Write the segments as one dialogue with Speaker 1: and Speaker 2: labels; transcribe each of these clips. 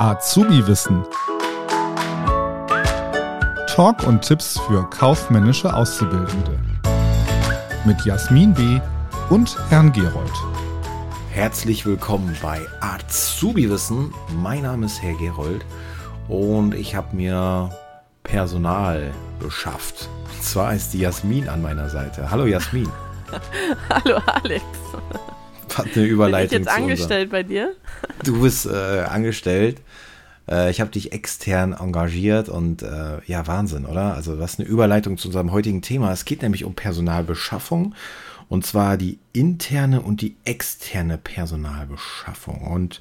Speaker 1: Azubi-Wissen. Talk und Tipps für kaufmännische Auszubildende. Mit Jasmin B. und Herrn Gerold.
Speaker 2: Herzlich willkommen bei Azubi-Wissen. Mein Name ist Herr Gerold und ich habe mir Personal beschafft. Und zwar ist die Jasmin an meiner Seite. Hallo Jasmin.
Speaker 3: Hallo Alex.
Speaker 2: Hat eine Überleitung.
Speaker 3: Bin ich jetzt angestellt bei dir?
Speaker 2: Du bist äh, angestellt. Äh, ich habe dich extern engagiert und äh, ja, Wahnsinn, oder? Also, was eine Überleitung zu unserem heutigen Thema. Es geht nämlich um Personalbeschaffung und zwar die interne und die externe Personalbeschaffung. Und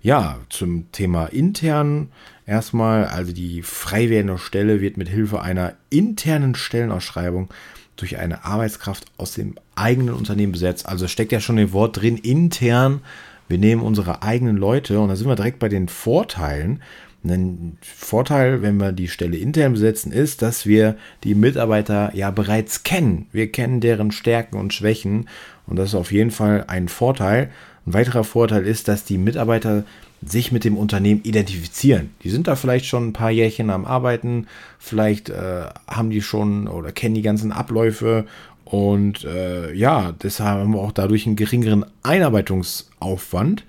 Speaker 2: ja, zum Thema intern erstmal, also die frei werdende Stelle wird mit Hilfe einer internen Stellenausschreibung durch eine Arbeitskraft aus dem eigenen Unternehmen besetzt. Also steckt ja schon ein Wort drin, intern. Wir nehmen unsere eigenen Leute und da sind wir direkt bei den Vorteilen. Ein Vorteil, wenn wir die Stelle intern besetzen, ist, dass wir die Mitarbeiter ja bereits kennen. Wir kennen deren Stärken und Schwächen und das ist auf jeden Fall ein Vorteil. Ein weiterer Vorteil ist, dass die Mitarbeiter sich mit dem Unternehmen identifizieren. Die sind da vielleicht schon ein paar Jährchen am Arbeiten, vielleicht äh, haben die schon oder kennen die ganzen Abläufe und äh, ja, deshalb haben wir auch dadurch einen geringeren Einarbeitungsaufwand.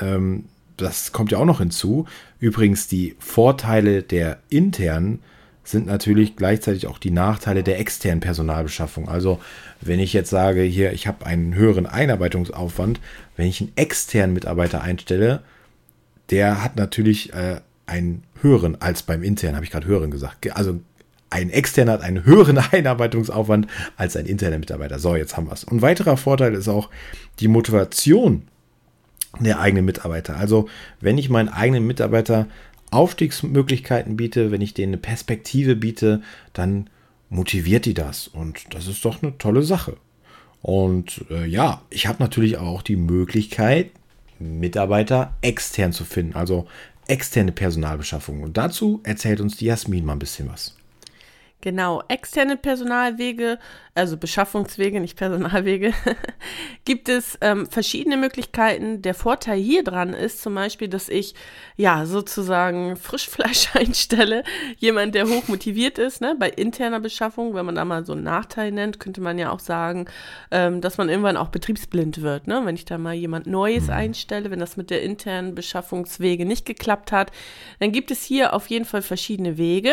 Speaker 2: Ähm, das kommt ja auch noch hinzu. Übrigens, die Vorteile der internen sind natürlich gleichzeitig auch die Nachteile der externen Personalbeschaffung. Also wenn ich jetzt sage, hier, ich habe einen höheren Einarbeitungsaufwand, wenn ich einen externen Mitarbeiter einstelle, der hat natürlich äh, einen höheren als beim internen, habe ich gerade höheren gesagt. Also ein externer hat einen höheren Einarbeitungsaufwand als ein interner Mitarbeiter. So, jetzt haben wir es. Und weiterer Vorteil ist auch die Motivation der eigenen Mitarbeiter. Also, wenn ich meinen eigenen Mitarbeiter Aufstiegsmöglichkeiten biete, wenn ich denen eine Perspektive biete, dann motiviert die das. Und das ist doch eine tolle Sache. Und äh, ja, ich habe natürlich auch die Möglichkeit, Mitarbeiter extern zu finden, also externe Personalbeschaffung. Und dazu erzählt uns die Jasmin mal ein bisschen was.
Speaker 3: Genau, externe Personalwege, also Beschaffungswege, nicht Personalwege, gibt es ähm, verschiedene Möglichkeiten. Der Vorteil hier dran ist zum Beispiel, dass ich ja sozusagen Frischfleisch einstelle, jemand, der hoch motiviert ist. Ne? Bei interner Beschaffung, wenn man da mal so einen Nachteil nennt, könnte man ja auch sagen, ähm, dass man irgendwann auch betriebsblind wird. Ne? Wenn ich da mal jemand Neues mhm. einstelle, wenn das mit der internen Beschaffungswege nicht geklappt hat, dann gibt es hier auf jeden Fall verschiedene Wege.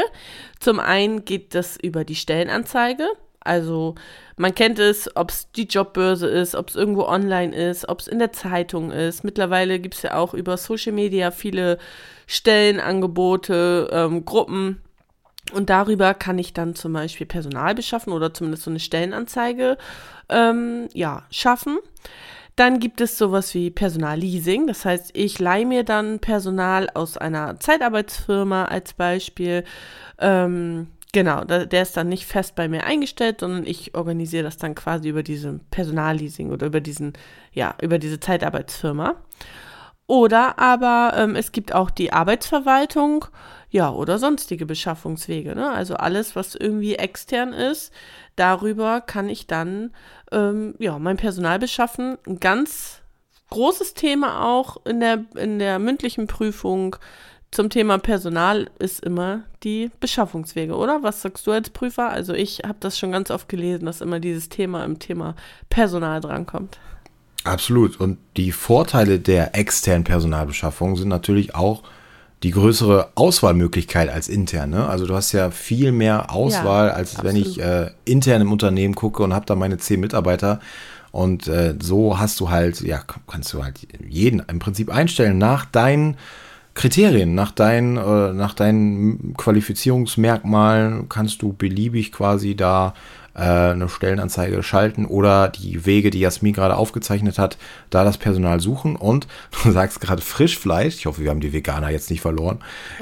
Speaker 3: Zum einen geht das über die Stellenanzeige. Also man kennt es, ob es die Jobbörse ist, ob es irgendwo online ist, ob es in der Zeitung ist. Mittlerweile gibt es ja auch über Social Media viele Stellenangebote, ähm, Gruppen. Und darüber kann ich dann zum Beispiel Personal beschaffen oder zumindest so eine Stellenanzeige ähm, ja, schaffen. Dann gibt es sowas wie Personalleasing. Das heißt, ich leihe mir dann Personal aus einer Zeitarbeitsfirma als Beispiel. Ähm, Genau, der ist dann nicht fest bei mir eingestellt, sondern ich organisiere das dann quasi über diesen Personalleasing oder über diesen, ja, über diese Zeitarbeitsfirma. Oder aber ähm, es gibt auch die Arbeitsverwaltung, ja, oder sonstige Beschaffungswege. Ne? Also alles, was irgendwie extern ist, darüber kann ich dann ähm, ja, mein Personal beschaffen. Ein ganz großes Thema auch in der, in der mündlichen Prüfung zum Thema Personal ist immer die Beschaffungswege, oder? Was sagst du als Prüfer? Also ich habe das schon ganz oft gelesen, dass immer dieses Thema im Thema Personal drankommt.
Speaker 2: Absolut. Und die Vorteile der externen Personalbeschaffung sind natürlich auch die größere Auswahlmöglichkeit als interne. Also du hast ja viel mehr Auswahl, ja, als absolut. wenn ich äh, intern im Unternehmen gucke und habe da meine zehn Mitarbeiter. Und äh, so hast du halt, ja, kannst du halt jeden im Prinzip einstellen nach deinen Kriterien, nach deinen, äh, nach deinen Qualifizierungsmerkmalen kannst du beliebig quasi da äh, eine Stellenanzeige schalten oder die Wege, die Jasmin gerade aufgezeichnet hat, da das Personal suchen und du sagst gerade Frischfleisch, ich hoffe, wir haben die Veganer jetzt nicht verloren.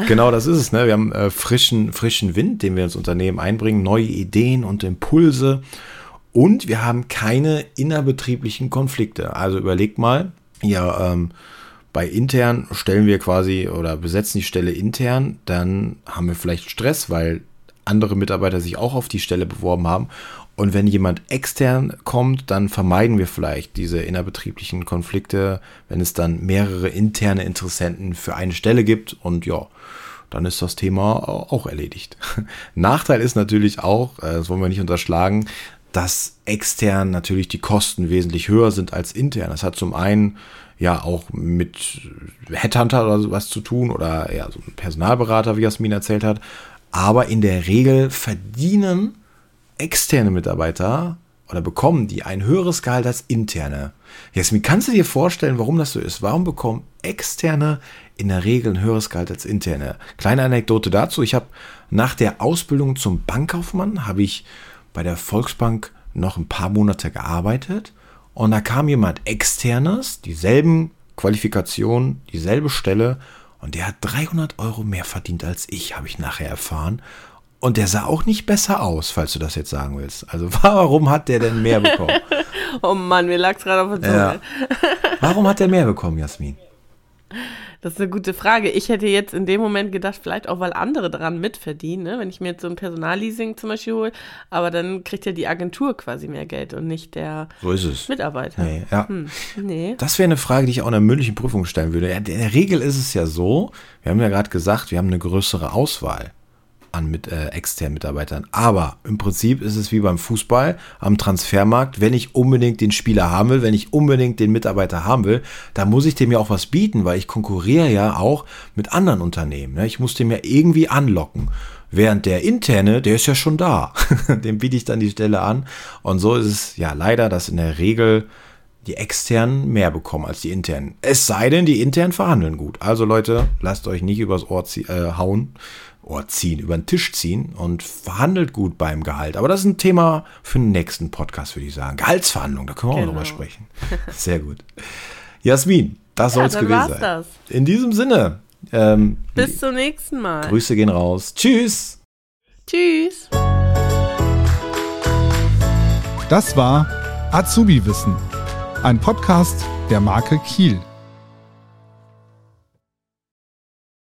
Speaker 2: Genau das ist es, ne? Wir haben äh, frischen, frischen Wind, den wir ins Unternehmen einbringen, neue Ideen und Impulse und wir haben keine innerbetrieblichen Konflikte. Also überleg mal, ja, ähm, bei intern stellen wir quasi oder besetzen die Stelle intern, dann haben wir vielleicht Stress, weil andere Mitarbeiter sich auch auf die Stelle beworben haben. Und wenn jemand extern kommt, dann vermeiden wir vielleicht diese innerbetrieblichen Konflikte, wenn es dann mehrere interne Interessenten für eine Stelle gibt. Und ja, dann ist das Thema auch erledigt. Nachteil ist natürlich auch, äh, das wollen wir nicht unterschlagen, dass extern natürlich die Kosten wesentlich höher sind als intern. Das hat zum einen ja auch mit Headhunter oder sowas zu tun oder ja, so ein Personalberater, wie Jasmin erzählt hat. Aber in der Regel verdienen externe Mitarbeiter oder bekommen die ein höheres Gehalt als interne. Jasmin, kannst du dir vorstellen, warum das so ist? Warum bekommen externe in der Regel ein höheres Gehalt als interne? Kleine Anekdote dazu. Ich habe nach der Ausbildung zum Bankkaufmann habe ich bei der Volksbank noch ein paar Monate gearbeitet und da kam jemand externes, dieselben Qualifikationen, dieselbe Stelle und der hat 300 Euro mehr verdient als ich, habe ich nachher erfahren. Und der sah auch nicht besser aus, falls du das jetzt sagen willst. Also warum hat der denn mehr bekommen?
Speaker 3: oh Mann, mir lag es gerade auf der Zunge. Ja.
Speaker 2: Warum hat der mehr bekommen, Jasmin?
Speaker 3: Das ist eine gute Frage. Ich hätte jetzt in dem Moment gedacht, vielleicht auch, weil andere daran mitverdienen, ne? wenn ich mir jetzt so ein Personalleasing zum Beispiel hole. Aber dann kriegt ja die Agentur quasi mehr Geld und nicht der
Speaker 2: so ist es.
Speaker 3: Mitarbeiter.
Speaker 2: Nee, ja. Hm, nee. Das wäre eine Frage, die ich auch in der mündlichen Prüfung stellen würde. In der Regel ist es ja so, wir haben ja gerade gesagt, wir haben eine größere Auswahl an mit äh, externen Mitarbeitern. Aber im Prinzip ist es wie beim Fußball am Transfermarkt. Wenn ich unbedingt den Spieler haben will, wenn ich unbedingt den Mitarbeiter haben will, dann muss ich dem ja auch was bieten, weil ich konkurriere ja auch mit anderen Unternehmen. Ne? Ich muss dem ja irgendwie anlocken. Während der interne, der ist ja schon da. dem biete ich dann die Stelle an. Und so ist es ja leider, dass in der Regel die externen mehr bekommen als die internen. Es sei denn, die internen verhandeln gut. Also Leute, lasst euch nicht übers Ohr äh, hauen. Ohr ziehen, über den Tisch ziehen und verhandelt gut beim Gehalt. Aber das ist ein Thema für den nächsten Podcast, würde ich sagen. Gehaltsverhandlungen, da können wir genau. auch drüber sprechen. Sehr gut. Jasmin, das ja, soll es gewesen sein. Das. In diesem Sinne.
Speaker 3: Ähm, Bis zum nächsten Mal.
Speaker 2: Grüße gehen raus. Tschüss.
Speaker 3: Tschüss.
Speaker 1: Das war Azubi Wissen, ein Podcast der Marke Kiel.